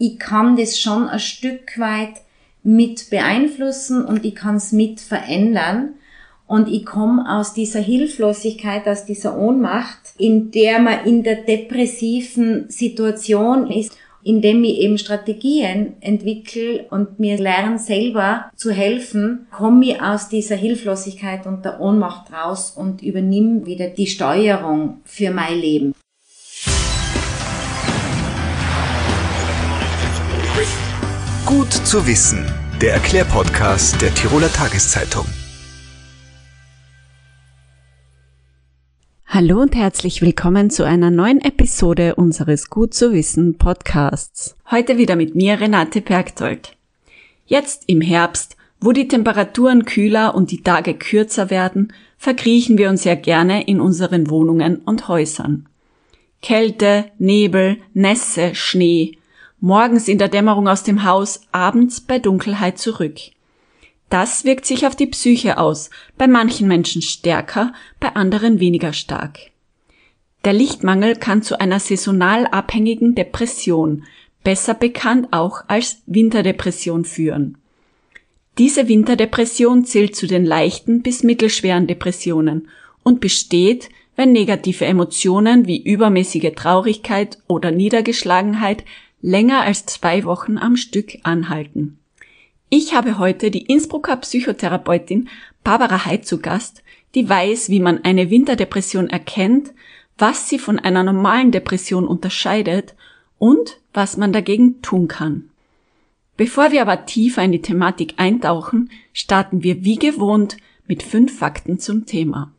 ich kann das schon ein Stück weit mit beeinflussen und ich kann es mit verändern. Und ich komme aus dieser Hilflosigkeit, aus dieser Ohnmacht, in der man in der depressiven Situation ist, indem ich eben Strategien entwickle und mir lerne selber zu helfen, komme ich aus dieser Hilflosigkeit und der Ohnmacht raus und übernehme wieder die Steuerung für mein Leben. Gut zu wissen, der Erklärpodcast der Tiroler Tageszeitung. Hallo und herzlich willkommen zu einer neuen Episode unseres Gut zu wissen Podcasts. Heute wieder mit mir Renate Bergtold. Jetzt im Herbst, wo die Temperaturen kühler und die Tage kürzer werden, verkriechen wir uns ja gerne in unseren Wohnungen und Häusern. Kälte, Nebel, Nässe, Schnee, morgens in der Dämmerung aus dem Haus, abends bei Dunkelheit zurück. Das wirkt sich auf die Psyche aus, bei manchen Menschen stärker, bei anderen weniger stark. Der Lichtmangel kann zu einer saisonal abhängigen Depression, besser bekannt auch als Winterdepression führen. Diese Winterdepression zählt zu den leichten bis mittelschweren Depressionen und besteht, wenn negative Emotionen wie übermäßige Traurigkeit oder Niedergeschlagenheit länger als zwei Wochen am Stück anhalten. Ich habe heute die Innsbrucker Psychotherapeutin Barbara Heid zu Gast, die weiß, wie man eine Winterdepression erkennt, was sie von einer normalen Depression unterscheidet und was man dagegen tun kann. Bevor wir aber tiefer in die Thematik eintauchen, starten wir wie gewohnt mit fünf Fakten zum Thema.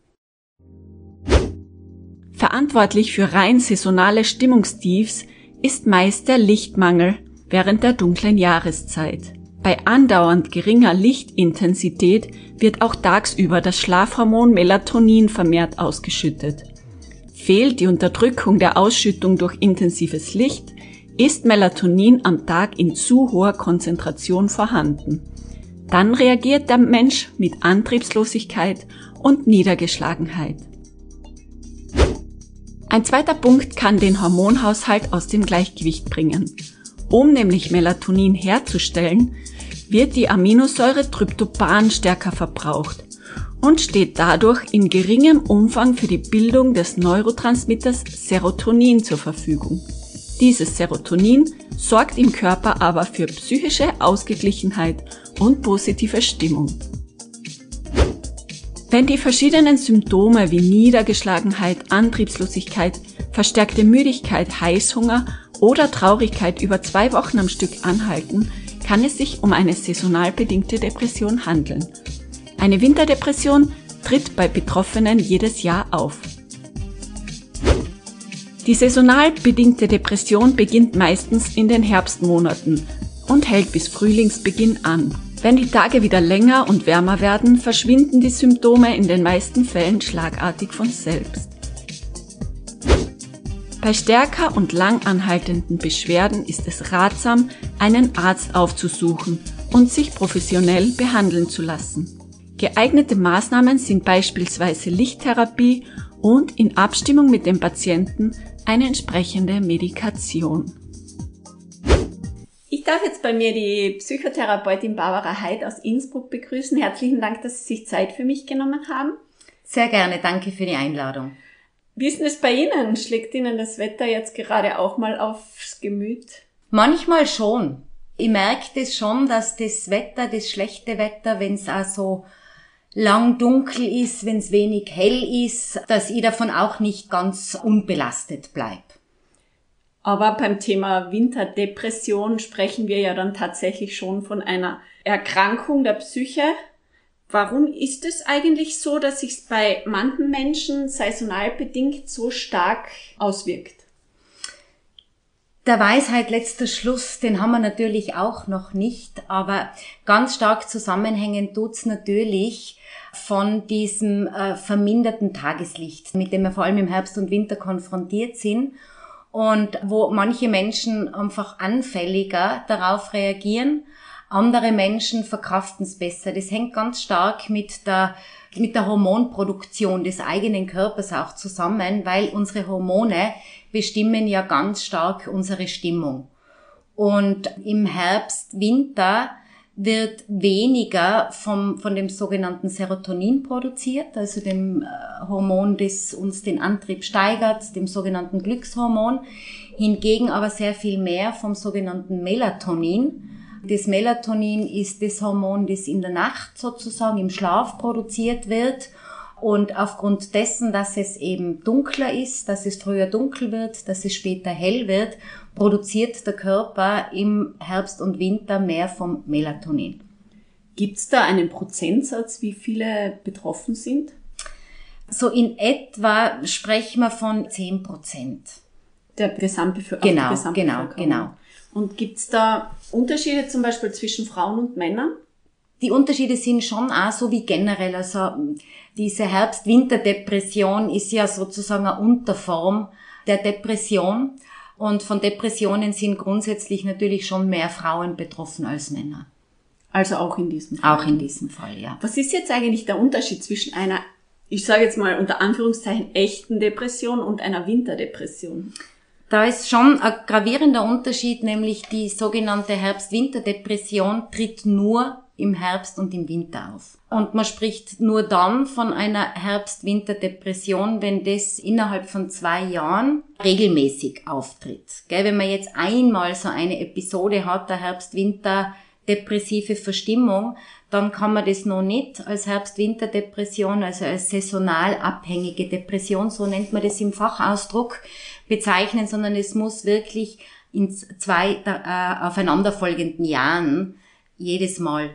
Verantwortlich für rein saisonale Stimmungstiefs ist meist der Lichtmangel während der dunklen Jahreszeit. Bei andauernd geringer Lichtintensität wird auch tagsüber das Schlafhormon Melatonin vermehrt ausgeschüttet. Fehlt die Unterdrückung der Ausschüttung durch intensives Licht, ist Melatonin am Tag in zu hoher Konzentration vorhanden. Dann reagiert der Mensch mit Antriebslosigkeit und Niedergeschlagenheit. Ein zweiter Punkt kann den Hormonhaushalt aus dem Gleichgewicht bringen. Um nämlich Melatonin herzustellen, wird die Aminosäure Tryptophan stärker verbraucht und steht dadurch in geringem Umfang für die Bildung des Neurotransmitters Serotonin zur Verfügung. Dieses Serotonin sorgt im Körper aber für psychische Ausgeglichenheit und positive Stimmung. Wenn die verschiedenen Symptome wie Niedergeschlagenheit, Antriebslosigkeit, verstärkte Müdigkeit, Heißhunger oder Traurigkeit über zwei Wochen am Stück anhalten, kann es sich um eine saisonal bedingte Depression handeln. Eine Winterdepression tritt bei Betroffenen jedes Jahr auf. Die saisonal bedingte Depression beginnt meistens in den Herbstmonaten und hält bis Frühlingsbeginn an. Wenn die Tage wieder länger und wärmer werden, verschwinden die Symptome in den meisten Fällen schlagartig von selbst. Bei stärker und lang anhaltenden Beschwerden ist es ratsam, einen Arzt aufzusuchen und sich professionell behandeln zu lassen. Geeignete Maßnahmen sind beispielsweise Lichttherapie und in Abstimmung mit dem Patienten eine entsprechende Medikation. Ich darf jetzt bei mir die Psychotherapeutin Barbara Heid aus Innsbruck begrüßen. Herzlichen Dank, dass Sie sich Zeit für mich genommen haben. Sehr gerne, danke für die Einladung. Wie ist denn es bei Ihnen? Schlägt Ihnen das Wetter jetzt gerade auch mal aufs Gemüt? Manchmal schon. Ich merke das schon, dass das Wetter, das schlechte Wetter, wenn es auch so lang dunkel ist, wenn es wenig hell ist, dass ich davon auch nicht ganz unbelastet bleibe. Aber beim Thema Winterdepression sprechen wir ja dann tatsächlich schon von einer Erkrankung der Psyche. Warum ist es eigentlich so, dass sich bei manchen Menschen saisonal bedingt so stark auswirkt? Der Weisheit letzter Schluss, den haben wir natürlich auch noch nicht, aber ganz stark zusammenhängen tut's natürlich von diesem äh, verminderten Tageslicht, mit dem wir vor allem im Herbst und Winter konfrontiert sind und wo manche Menschen einfach anfälliger darauf reagieren. Andere Menschen verkraften es besser. Das hängt ganz stark mit der, mit der Hormonproduktion des eigenen Körpers auch zusammen, weil unsere Hormone bestimmen ja ganz stark unsere Stimmung. Und im Herbst, Winter wird weniger vom, von dem sogenannten Serotonin produziert, also dem äh, Hormon, das uns den Antrieb steigert, dem sogenannten Glückshormon. Hingegen aber sehr viel mehr vom sogenannten Melatonin. Das Melatonin ist das Hormon, das in der Nacht sozusagen im Schlaf produziert wird und aufgrund dessen, dass es eben dunkler ist, dass es früher dunkel wird, dass es später hell wird, produziert der Körper im Herbst und Winter mehr vom Melatonin. Gibt es da einen Prozentsatz, wie viele betroffen sind? So in etwa sprechen wir von 10 Prozent. Der Gesamtbevölkerung. Genau, genau, genau. Und gibt es da Unterschiede zum Beispiel zwischen Frauen und Männern? Die Unterschiede sind schon auch so wie generell. Also diese Herbst-Winter-Depression ist ja sozusagen eine Unterform der Depression. Und von Depressionen sind grundsätzlich natürlich schon mehr Frauen betroffen als Männer. Also auch in diesem Fall. Auch in diesem Fall, ja. Was ist jetzt eigentlich der Unterschied zwischen einer, ich sage jetzt mal unter Anführungszeichen, echten Depression und einer Winterdepression? Da ist schon ein gravierender Unterschied, nämlich die sogenannte Herbst-Winter-Depression tritt nur im Herbst und im Winter auf. Und man spricht nur dann von einer Herbst-Winter-Depression, wenn das innerhalb von zwei Jahren regelmäßig auftritt. Gell, wenn man jetzt einmal so eine Episode hat, der Herbst-Winter-depressive Verstimmung, dann kann man das noch nicht als Herbst-Winter-Depression, also als saisonal abhängige Depression, so nennt man das im Fachausdruck, bezeichnen, sondern es muss wirklich in zwei äh, aufeinanderfolgenden Jahren jedes Mal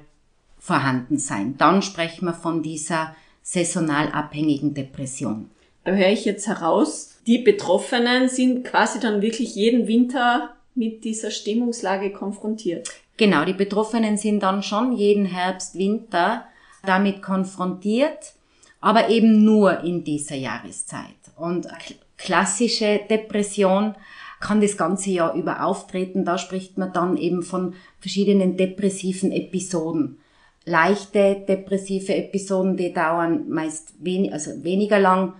vorhanden sein. Dann sprechen wir von dieser saisonal abhängigen Depression. Da höre ich jetzt heraus, die Betroffenen sind quasi dann wirklich jeden Winter mit dieser Stimmungslage konfrontiert. Genau, die Betroffenen sind dann schon jeden Herbst, Winter damit konfrontiert, aber eben nur in dieser Jahreszeit. Und klassische Depression kann das ganze Jahr über auftreten. Da spricht man dann eben von verschiedenen depressiven Episoden leichte depressive Episoden, die dauern meist wenig, also weniger lang,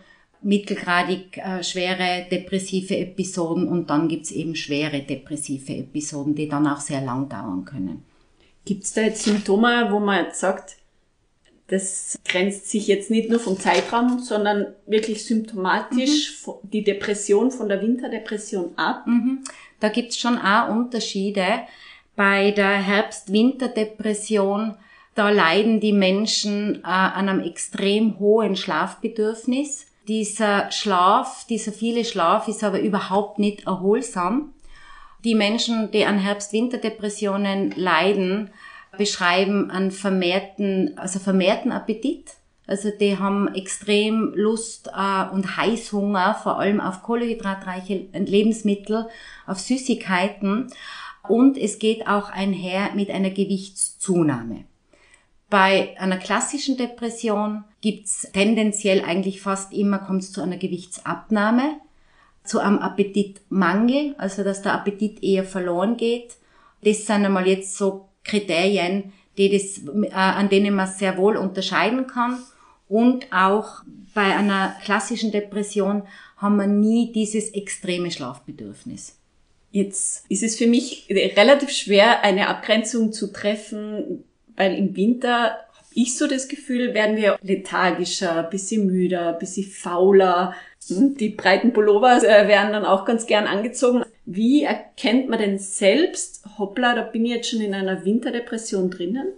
mittelgradig äh, schwere depressive Episoden und dann gibt's eben schwere depressive Episoden, die dann auch sehr lang dauern können. Gibt's da jetzt Symptome, wo man jetzt sagt, das grenzt sich jetzt nicht nur vom Zeitraum, sondern wirklich symptomatisch mhm. die Depression von der Winterdepression ab? Mhm. Da gibt's schon auch Unterschiede. Bei der Herbst-Winter-Depression da leiden die Menschen äh, an einem extrem hohen Schlafbedürfnis. Dieser Schlaf, dieser viele Schlaf ist aber überhaupt nicht erholsam. Die Menschen, die an Herbst-Winter-Depressionen leiden, beschreiben einen vermehrten, also vermehrten Appetit. Also die haben extrem Lust äh, und Heißhunger, vor allem auf kohlenhydratreiche Lebensmittel, auf Süßigkeiten. Und es geht auch einher mit einer Gewichtszunahme. Bei einer klassischen Depression gibt's tendenziell eigentlich fast immer kommt es zu einer Gewichtsabnahme, zu einem Appetitmangel, also dass der Appetit eher verloren geht. Das sind einmal jetzt so Kriterien, die das, äh, an denen man sehr wohl unterscheiden kann. Und auch bei einer klassischen Depression haben wir nie dieses extreme Schlafbedürfnis. Jetzt ist es für mich relativ schwer, eine Abgrenzung zu treffen weil im Winter habe ich so das Gefühl, werden wir lethargischer, bisschen müder, bisschen fauler. Hm, die breiten Pullover äh, werden dann auch ganz gern angezogen. Wie erkennt man denn selbst, hoppla, da bin ich jetzt schon in einer Winterdepression drinnen?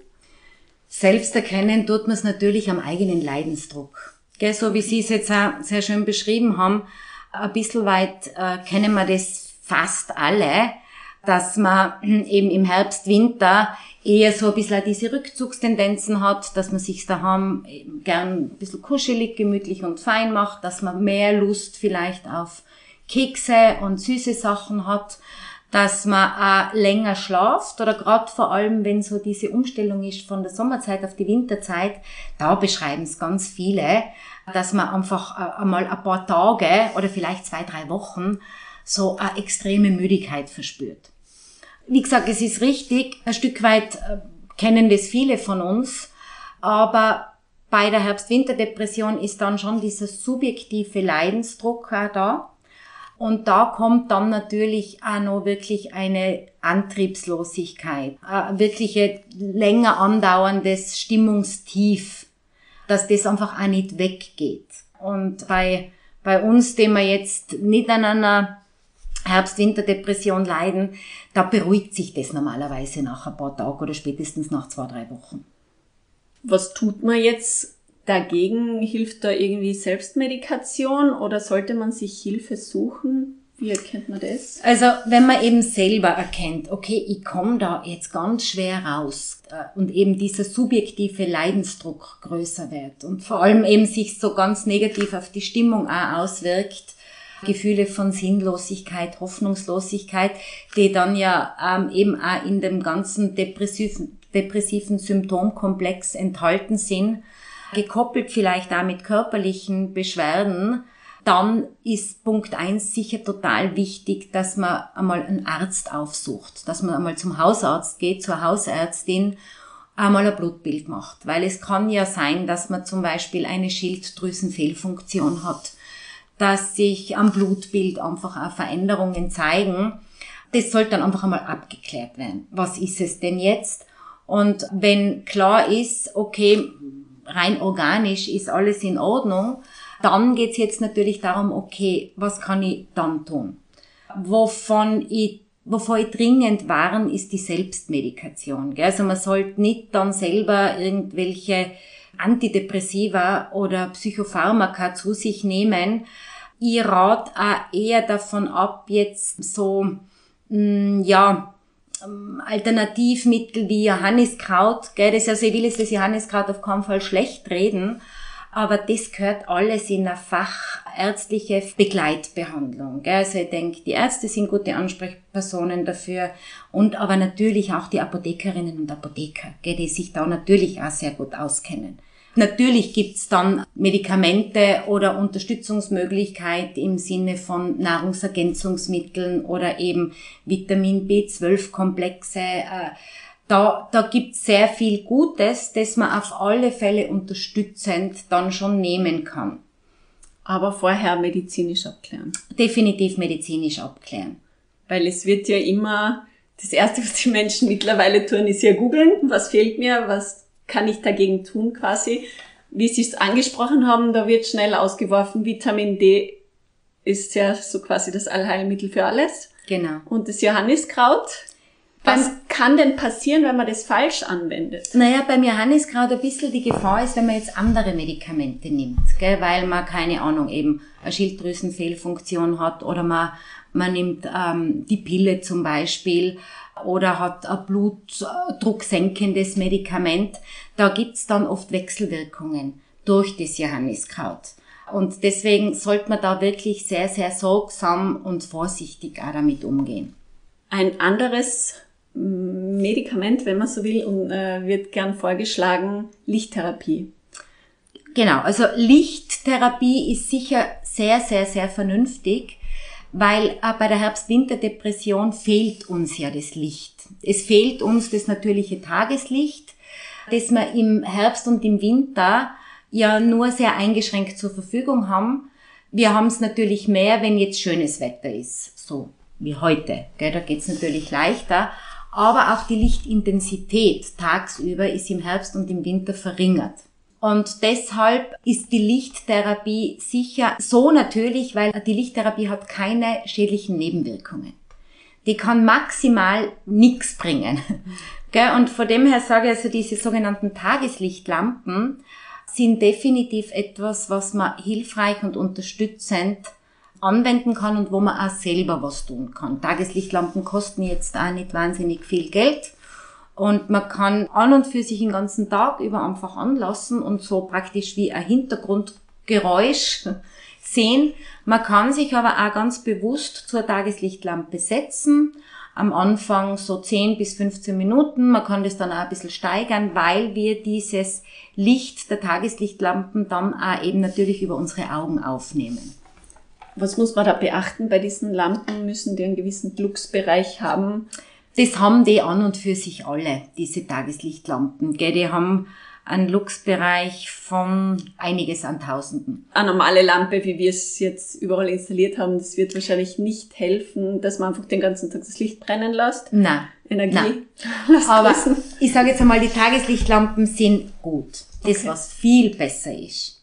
Selbst erkennen tut man es natürlich am eigenen Leidensdruck. Gell, so wie Sie es jetzt auch sehr schön beschrieben haben, ein bisschen weit äh, kennen wir das fast alle, dass man eben im Herbst, Winter eher so ein bisschen diese Rückzugstendenzen hat, dass man sich daheim gern ein bisschen kuschelig, gemütlich und fein macht, dass man mehr Lust vielleicht auf Kekse und süße Sachen hat, dass man auch länger schlaft oder gerade vor allem, wenn so diese Umstellung ist von der Sommerzeit auf die Winterzeit, da beschreiben es ganz viele, dass man einfach äh, einmal ein paar Tage oder vielleicht zwei, drei Wochen so eine extreme Müdigkeit verspürt wie gesagt, es ist richtig, ein Stück weit äh, kennen das viele von uns, aber bei der Herbst-Winter-Depression ist dann schon dieser subjektive Leidensdruck auch da. Und da kommt dann natürlich auch noch wirklich eine Antriebslosigkeit, ein wirkliche länger andauerndes Stimmungstief, dass das einfach auch nicht weggeht. Und bei, bei uns, die wir jetzt nicht an einer Herbst-Winter-Depression leiden, da beruhigt sich das normalerweise nach ein paar Tagen oder spätestens nach zwei, drei Wochen. Was tut man jetzt dagegen? Hilft da irgendwie Selbstmedikation oder sollte man sich Hilfe suchen? Wie erkennt man das? Also wenn man eben selber erkennt, okay, ich komme da jetzt ganz schwer raus äh, und eben dieser subjektive Leidensdruck größer wird und vor allem eben sich so ganz negativ auf die Stimmung auch auswirkt, Gefühle von Sinnlosigkeit, Hoffnungslosigkeit, die dann ja ähm, eben auch in dem ganzen depressiven, depressiven Symptomkomplex enthalten sind, gekoppelt vielleicht auch mit körperlichen Beschwerden, dann ist Punkt eins sicher total wichtig, dass man einmal einen Arzt aufsucht, dass man einmal zum Hausarzt geht, zur Hausärztin, einmal ein Blutbild macht. Weil es kann ja sein, dass man zum Beispiel eine Schilddrüsenfehlfunktion hat dass sich am Blutbild einfach auch Veränderungen zeigen. Das sollte dann einfach einmal abgeklärt werden. Was ist es denn jetzt? Und wenn klar ist, okay, rein organisch ist alles in Ordnung, dann geht's jetzt natürlich darum, okay, was kann ich dann tun? Wovon ich wovor ich dringend warne, ist die Selbstmedikation. Also man sollte nicht dann selber irgendwelche Antidepressiva oder Psychopharmaka zu sich nehmen. Ich rate auch eher davon ab, jetzt so, mh, mm, ja, ähm, Alternativmittel wie Johanniskraut, gell, das, also ich will jetzt das Johanniskraut auf keinen Fall schlecht reden, aber das gehört alles in eine fachärztliche Begleitbehandlung. Gell. Also ich denke, die Ärzte sind gute Ansprechpersonen dafür und aber natürlich auch die Apothekerinnen und Apotheker, gell, die sich da natürlich auch sehr gut auskennen. Natürlich gibt's dann Medikamente oder Unterstützungsmöglichkeit im Sinne von Nahrungsergänzungsmitteln oder eben Vitamin B12-Komplexe. Äh, da, da gibt's sehr viel Gutes, das man auf alle Fälle unterstützend dann schon nehmen kann. Aber vorher medizinisch abklären. Definitiv medizinisch abklären. Weil es wird ja immer, das Erste, was die Menschen mittlerweile tun, ist ja googeln, was fehlt mir, was kann ich dagegen tun quasi? Wie Sie es angesprochen haben, da wird schnell ausgeworfen, Vitamin D ist ja so quasi das Allheilmittel für alles. Genau. Und das Johanniskraut. Was kann denn passieren, wenn man das falsch anwendet? Naja, beim Johanniskraut ein bisschen die Gefahr ist, wenn man jetzt andere Medikamente nimmt, gell, weil man, keine Ahnung, eben eine Schilddrüsenfehlfunktion hat oder man, man nimmt ähm, die Pille zum Beispiel oder hat ein blutdrucksenkendes Medikament. Da gibt's dann oft Wechselwirkungen durch das Johanniskraut. Und deswegen sollte man da wirklich sehr, sehr sorgsam und vorsichtig auch damit umgehen. Ein anderes Medikament, wenn man so will, und, äh, wird gern vorgeschlagen, Lichttherapie. Genau, also Lichttherapie ist sicher sehr, sehr, sehr vernünftig weil äh, bei der Herbst-Winter-Depression fehlt uns ja das Licht. Es fehlt uns das natürliche Tageslicht, das wir im Herbst und im Winter ja nur sehr eingeschränkt zur Verfügung haben. Wir haben es natürlich mehr, wenn jetzt schönes Wetter ist, so wie heute. Gell? Da geht's natürlich leichter. Aber auch die Lichtintensität tagsüber ist im Herbst und im Winter verringert. Und deshalb ist die Lichttherapie sicher so natürlich, weil die Lichttherapie hat keine schädlichen Nebenwirkungen. Die kann maximal nichts bringen. Und von dem her sage ich also, diese sogenannten Tageslichtlampen sind definitiv etwas, was man hilfreich und unterstützend anwenden kann und wo man auch selber was tun kann. Tageslichtlampen kosten jetzt auch nicht wahnsinnig viel Geld. Und man kann an und für sich den ganzen Tag über einfach anlassen und so praktisch wie ein Hintergrundgeräusch sehen. Man kann sich aber auch ganz bewusst zur Tageslichtlampe setzen. Am Anfang so 10 bis 15 Minuten. Man kann das dann auch ein bisschen steigern, weil wir dieses Licht der Tageslichtlampen dann auch eben natürlich über unsere Augen aufnehmen. Was muss man da beachten bei diesen Lampen? Müssen die einen gewissen Glücksbereich haben? Das haben die an und für sich alle, diese Tageslichtlampen. Gell? Die haben einen Luxbereich von einiges an Tausenden. Eine normale Lampe, wie wir es jetzt überall installiert haben, das wird wahrscheinlich nicht helfen, dass man einfach den ganzen Tag das Licht brennen lässt. Nein. Energie. Nein. lässt Aber grüßen. ich sage jetzt einmal, die Tageslichtlampen sind gut. Das, Okay. was viel besser ist,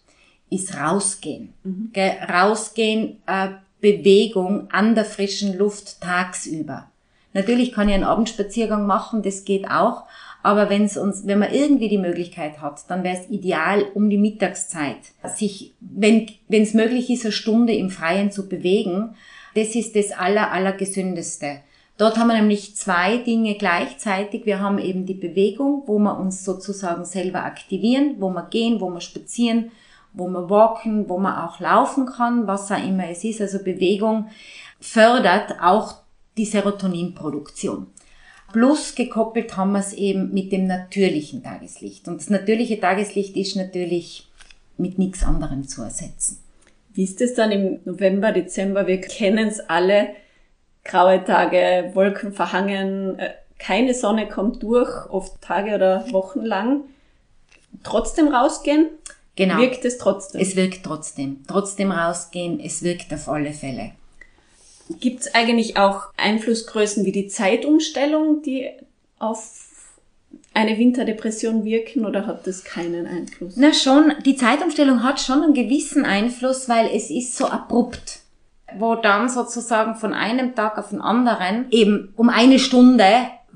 ist rausgehen. Gell? Rausgehen, äh, Bewegung an der frischen Luft tagsüber. Natürlich kann ich einen Abendspaziergang machen, das geht auch. Aber wenn's uns, wenn man irgendwie die Möglichkeit hat, dann wäre es ideal, um die Mittagszeit sich, wenn es möglich ist, eine Stunde im Freien zu bewegen. Das ist das aller, allergesündeste. Dort haben wir nämlich zwei Dinge gleichzeitig. Wir haben eben die Bewegung, wo wir uns sozusagen selber aktivieren, wo wir gehen, wo wir spazieren, wo wir walken, wo man auch laufen kann, was auch immer es ist. Also Bewegung fördert auch die Serotoninproduktion. Plus gekoppelt haben wir es eben mit dem natürlichen Tageslicht. Und das natürliche Tageslicht ist natürlich mit nichts anderem zu ersetzen. Wie ist es dann im November, Dezember? Wir kennen es alle. Graue Tage, Wolken verhangen, äh, keine Sonne kommt durch, oft Tage oder Wochen lang. Trotzdem rausgehen? Genau. Wirkt es trotzdem? Es wirkt trotzdem. Trotzdem rausgehen, es wirkt auf alle Fälle. Gibt es eigentlich auch Einflussgrößen wie die Zeitumstellung, die auf eine Winterdepression wirken oder hat das keinen Einfluss? Na schon, die Zeitumstellung hat schon einen gewissen Einfluss, weil es ist so abrupt, wo dann sozusagen von einem Tag auf den anderen eben um eine Stunde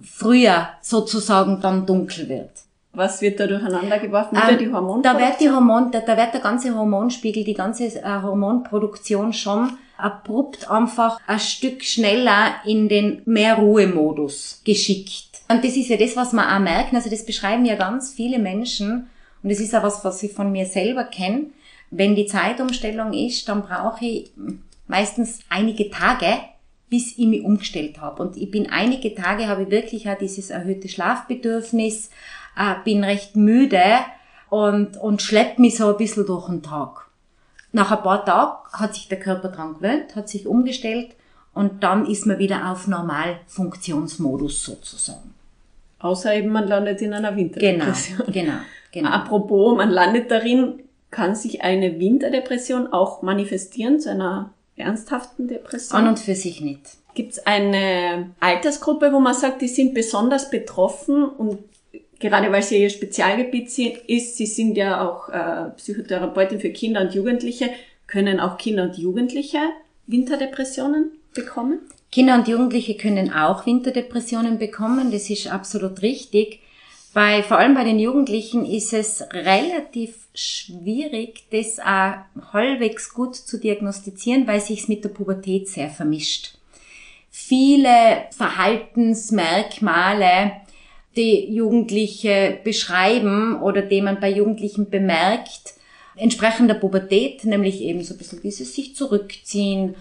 früher sozusagen dann dunkel wird. Was wird da durcheinander geworfen? Ähm, die Hormone? Da wird die Hormon, da, da wird der ganze Hormonspiegel, die ganze äh, Hormonproduktion schon abrupt einfach ein Stück schneller in den Mehr-Ruhe-Modus geschickt. Und das ist ja das, was man auch merken. Also das beschreiben ja ganz viele Menschen. Und das ist auch was, was ich von mir selber kenne. Wenn die Zeitumstellung ist, dann brauche ich meistens einige Tage, bis ich mich umgestellt habe. Und ich bin einige Tage, habe ich wirklich auch dieses erhöhte Schlafbedürfnis, äh, bin recht müde und, und schleppt mich so ein bisschen durch den Tag. Nach ein paar Tagen hat sich der Körper dran gewöhnt, hat sich umgestellt und dann ist man wieder auf Normalfunktionsmodus sozusagen. Außer eben man landet in einer Genau, Winterdepression. genau, genau. Apropos, man landet darin, kann sich eine Winterdepression auch manifestieren zu einer ernsthaften Depression? An und für sich nicht. Gibt es eine Altersgruppe, wo man sagt, die sind besonders betroffen und gerade weil sie ihr Spezialgebiet ist, sie sind ja auch äh, Psychotherapeutin für Kinder und Jugendliche, können auch Kinder und Jugendliche Winterdepressionen bekommen? Kinder und Jugendliche können auch Winterdepressionen bekommen, das ist absolut richtig. Bei, vor allem bei den Jugendlichen ist es relativ schwierig, das auch halbwegs gut zu diagnostizieren, weil sich's mit der Pubertät sehr vermischt. Viele Verhaltensmerkmale, die Jugendliche beschreiben oder die man bei Jugendlichen bemerkt, entsprechen der Pubertät, nämlich eben so ein bisschen dieses sich zurückziehen,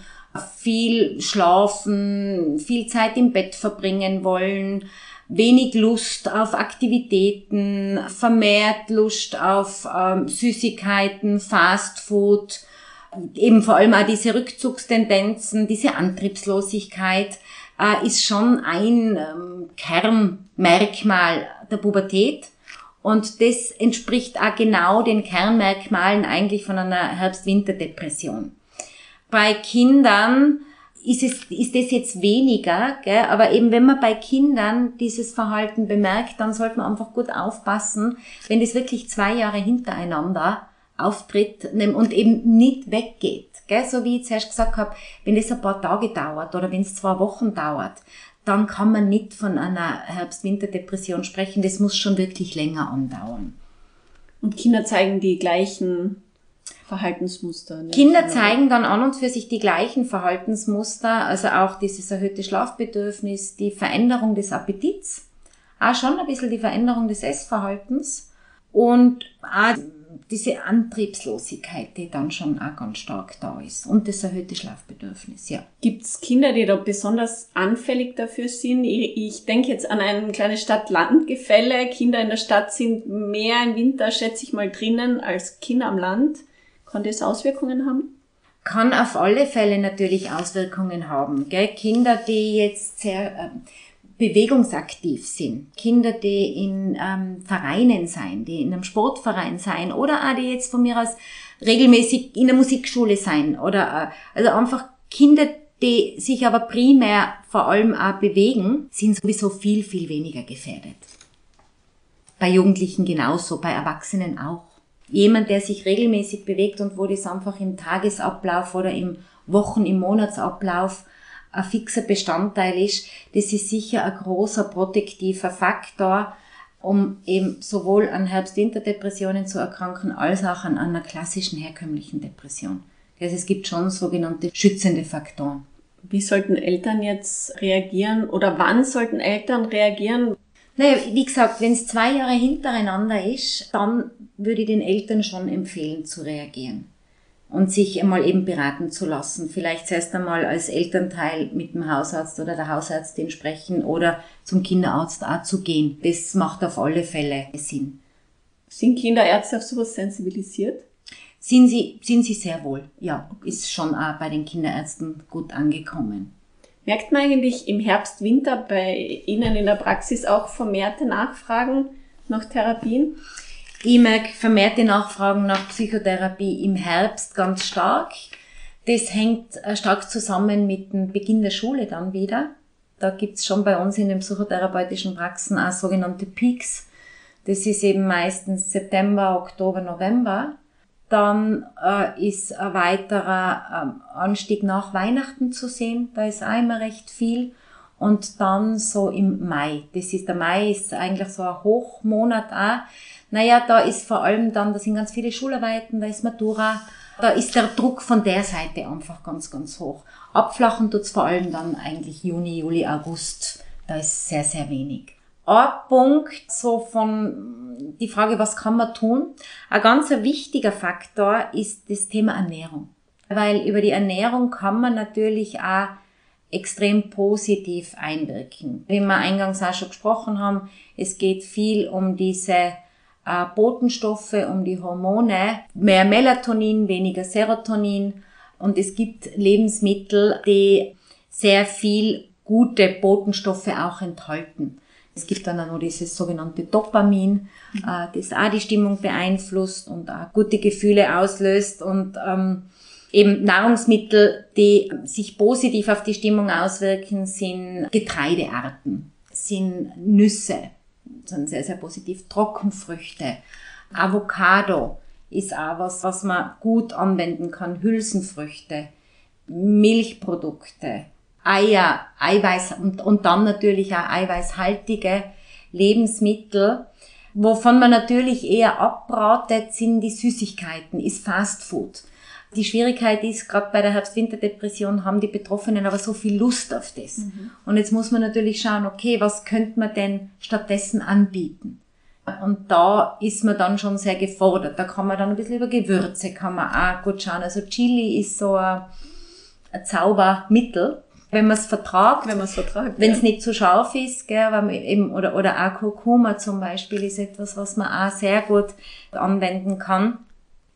viel schlafen, viel Zeit im Bett verbringen wollen, wenig Lust auf Aktivitäten, vermehrt Lust auf ähm, Süßigkeiten, Fast Food, eben vor allem auch diese Rückzugstendenzen, diese Antriebslosigkeit äh, ist schon ein ähm, Kernmerkmal der Pubertät. Und das entspricht auch genau den Kernmerkmalen eigentlich von einer Herbst-Winter-Depression. Bei Kindern ist es, ist das jetzt weniger, gell? aber eben wenn man bei Kindern dieses Verhalten bemerkt, dann sollte man einfach gut aufpassen, wenn das wirklich zwei Jahre hintereinander auftritt und eben nicht weggeht. Gell? So wie ich zuerst gesagt habe, wenn das ein paar Tage dauert oder wenn es zwei Wochen dauert, dann kann man nicht von einer Herbst-Winter-Depression sprechen. Das muss schon wirklich länger andauern. Und Kinder zeigen die gleichen Verhaltensmuster. nicht? Kinder Ja. zeigen dann an und für sich die gleichen Verhaltensmuster, also auch dieses erhöhte Schlafbedürfnis, die Veränderung des Appetits, auch schon ein bisschen die Veränderung des Essverhaltens und auch diese Antriebslosigkeit, die dann schon auch ganz stark da ist und das erhöhte Schlafbedürfnis, ja. Gibt's Kinder, die da besonders anfällig dafür sind? Ich, ich denke jetzt an ein kleines Stadt-Land-Gefälle. Kinder in der Stadt sind mehr im Winter, schätze ich mal, drinnen als Kinder am Land. Kann das Auswirkungen haben? kann auf alle Fälle natürlich Auswirkungen haben. Gell? Kinder, die jetzt sehr, ähm, bewegungsaktiv sind. Kinder, die in ähm, Vereinen sein, die in einem Sportverein sein oder auch die jetzt von mir aus regelmäßig in der Musikschule sein oder äh, also einfach Kinder, die sich aber primär vor allem auch bewegen, sind sowieso viel, viel weniger gefährdet. Bei Jugendlichen genauso, bei Erwachsenen auch. Jemand, der sich regelmäßig bewegt und wo das einfach im Tagesablauf oder im Wochen-, im Monatsablauf ein fixer Bestandteil ist, das ist sicher ein großer protektiver Faktor, um eben sowohl an Herbst-Winter-Depressionen zu erkranken, als auch an einer klassischen herkömmlichen Depression. Also es gibt schon sogenannte schützende Faktoren. Wie sollten Eltern jetzt reagieren oder wann sollten Eltern reagieren? Naja, wie gesagt, wenn es zwei Jahre hintereinander ist, dann würde ich den Eltern schon empfehlen zu reagieren und sich einmal eben beraten zu lassen. Vielleicht zuerst einmal als Elternteil mit dem Hausarzt oder der Hausärztin sprechen oder zum Kinderarzt auch zu gehen. Das macht auf alle Fälle Sinn. Sind Kinderärzte auf sowas sensibilisiert? Sind sie, sind sie sehr wohl, ja. Ist schon auch bei den Kinderärzten gut angekommen. Merkt man eigentlich im Herbst, Winter bei Ihnen in der Praxis auch vermehrte Nachfragen nach Therapien? Ich merke vermehrte Nachfragen nach Psychotherapie im Herbst ganz stark. Das hängt äh, stark zusammen mit dem Beginn der Schule dann wieder. Da gibt's schon bei uns in den psychotherapeutischen Praxen auch sogenannte Peaks. Das ist eben meistens September, Oktober, November. Dann äh, ist ein weiterer ähm, Anstieg nach Weihnachten zu sehen. Da ist auch immer recht viel. Und dann so im Mai. Das ist, der Mai ist eigentlich so ein Hochmonat auch. Naja, da ist vor allem dann, da sind ganz viele Schularbeiten, da ist Matura. Da ist der Druck von der Seite einfach ganz, ganz hoch. Abflachen tut's vor allem dann eigentlich Juni, Juli, August. Da ist sehr, sehr wenig. Ein Punkt so von die Frage, was kann man tun? Ein ganz wichtiger Faktor ist das Thema Ernährung. Weil über die Ernährung kann man natürlich auch extrem positiv einwirken. Wie wir eingangs auch schon gesprochen haben, es geht viel um diese äh, Botenstoffe, um die Hormone, mehr Melatonin, weniger Serotonin und es gibt Lebensmittel, die sehr viel gute Botenstoffe auch enthalten. Es gibt dann auch noch dieses sogenannte Dopamin, mhm. äh, das auch die Stimmung beeinflusst und auch gute Gefühle auslöst und ähm, eben Nahrungsmittel, die sich positiv auf die Stimmung auswirken, sind Getreidearten, sind Nüsse, sind sehr, sehr positiv, Trockenfrüchte, Avocado ist auch was, was man gut anwenden kann, Hülsenfrüchte, Milchprodukte, Eier, Eiweiß und, und dann natürlich auch eiweißhaltige Lebensmittel. Wovon man natürlich eher abratet, sind die Süßigkeiten, ist Fast Food. Die Schwierigkeit ist, gerade bei der Herbst-Winter-Depression haben die Betroffenen aber so viel Lust auf das. Mhm. Und jetzt muss man natürlich schauen, okay, was könnte man denn stattdessen anbieten? Und da ist man dann schon sehr gefordert. Da kann man dann ein bisschen über Gewürze, kann man auch gut schauen. Also Chili ist so ein, ein Zaubermittel wenn man es vertragt. Wenn man es vertragt. Wenn es ja. nicht zu scharf ist, gell, weil man eben, oder, oder auch Kurkuma zum Beispiel ist etwas, was man auch sehr gut anwenden kann.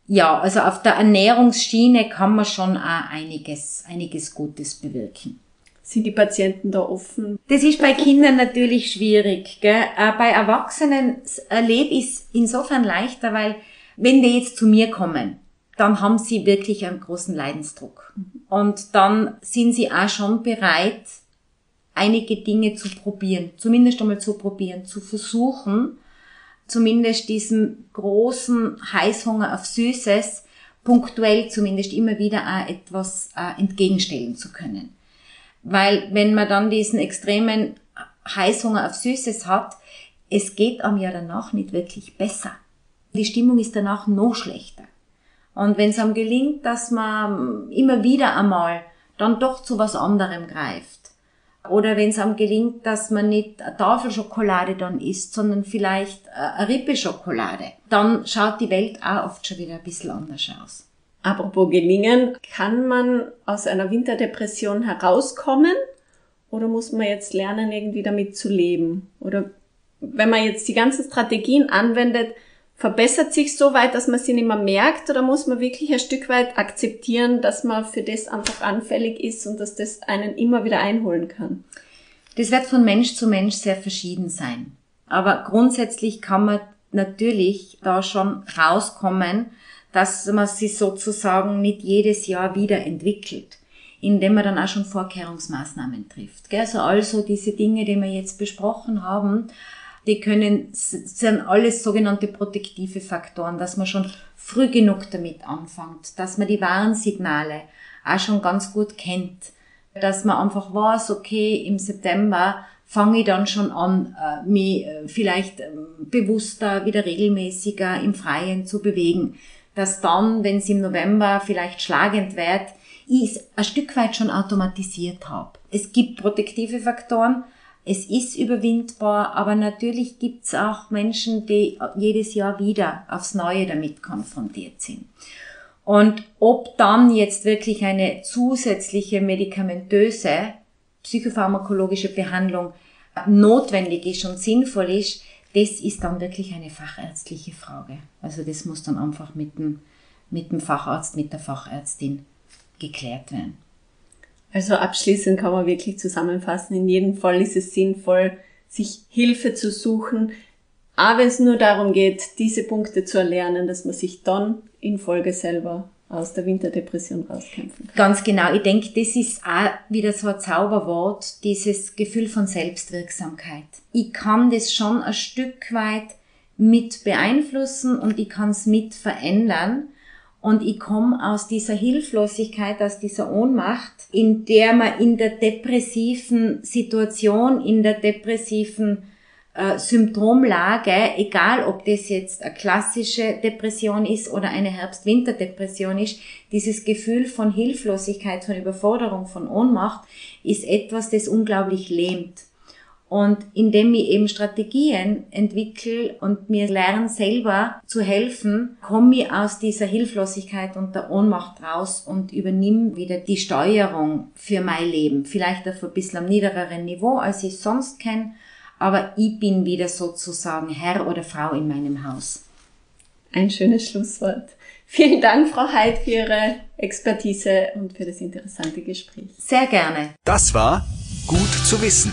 Ja, also auf der Ernährungsschiene kann man schon auch einiges, einiges Gutes bewirken. Sind die Patienten da offen? Das ist bei Kindern natürlich schwierig. Gell? Äh, bei Erwachsenen erlebe ich es insofern leichter, weil wenn die jetzt zu mir kommen, dann haben sie wirklich einen großen Leidensdruck. Und dann sind sie auch schon bereit, einige Dinge zu probieren, zumindest einmal zu probieren, zu versuchen, zumindest diesem großen Heißhunger auf Süßes punktuell zumindest immer wieder auch etwas äh, entgegenstellen zu können. Weil wenn man dann diesen extremen Heißhunger auf Süßes hat, es geht am ja danach nicht wirklich besser. Die Stimmung ist danach noch schlechter. Und wenn es einem gelingt, dass man immer wieder einmal dann doch zu was anderem greift, oder wenn es einem gelingt, dass man nicht eine Tafel Schokolade dann isst, sondern vielleicht eine Rippe Schokolade, dann schaut die Welt auch oft schon wieder ein bisschen anders aus. Apropos gelingen, kann man aus einer Winterdepression herauskommen oder muss man jetzt lernen, irgendwie damit zu leben? Oder wenn man jetzt die ganzen Strategien anwendet, verbessert sich so weit, dass man sie nicht mehr merkt oder muss man wirklich ein Stück weit akzeptieren, dass man für das einfach anfällig ist und dass das einen immer wieder einholen kann? Das wird von Mensch zu Mensch sehr verschieden sein. Aber grundsätzlich kann man natürlich da schon rauskommen, dass man sich sozusagen nicht jedes Jahr wieder entwickelt, indem man dann auch schon Vorkehrungsmaßnahmen trifft. Also also diese Dinge, die wir jetzt besprochen haben, die können, sind alles sogenannte protektive Faktoren, dass man schon früh genug damit anfängt, dass man die Warnsignale auch schon ganz gut kennt, dass man einfach weiß, okay, im September fange ich dann schon an, äh, mich äh, vielleicht ähm, bewusster, wieder regelmäßiger im Freien zu bewegen dass dann, wenn es im November vielleicht schlagend wird, ich es ein Stück weit schon automatisiert habe. Es gibt protektive Faktoren, es ist überwindbar, aber natürlich gibt es auch Menschen, die jedes Jahr wieder aufs Neue damit konfrontiert sind. Und ob dann jetzt wirklich eine zusätzliche medikamentöse psychopharmakologische Behandlung notwendig ist und sinnvoll ist, das ist dann wirklich eine fachärztliche Frage. Also das muss dann einfach mit dem, mit dem Facharzt, mit der Fachärztin geklärt werden. Also abschließend kann man wirklich zusammenfassen, in jedem Fall ist es sinnvoll, sich Hilfe zu suchen, aber wenn es nur darum geht, diese Punkte zu erlernen, dass man sich dann in Folge selber aus der Winterdepression rauskämpfen kann. Ganz genau. Ich denke, das ist auch wieder so ein Zauberwort, dieses Gefühl von Selbstwirksamkeit. Ich kann das schon ein Stück weit mit beeinflussen und ich kann es mit verändern. Und ich komme aus dieser Hilflosigkeit, aus dieser Ohnmacht, in der man in der depressiven Situation, in der depressiven äh, Symptomlage, egal ob das jetzt eine klassische Depression ist oder eine Herbst-Winter-Depression ist, dieses Gefühl von Hilflosigkeit, von Überforderung, von Ohnmacht, ist etwas, das unglaublich lähmt. Und indem ich eben Strategien entwickle und mir lerne selber zu helfen, komme ich aus dieser Hilflosigkeit und der Ohnmacht raus und übernehme wieder die Steuerung für mein Leben. Vielleicht auf ein bisschen am niedereren Niveau, als ich es sonst kenne, aber ich bin wieder sozusagen Herr oder Frau in meinem Haus. Ein schönes Schlusswort. Vielen Dank, Frau Heid, für Ihre Expertise und für das interessante Gespräch. Sehr gerne. Das war Gut zu wissen,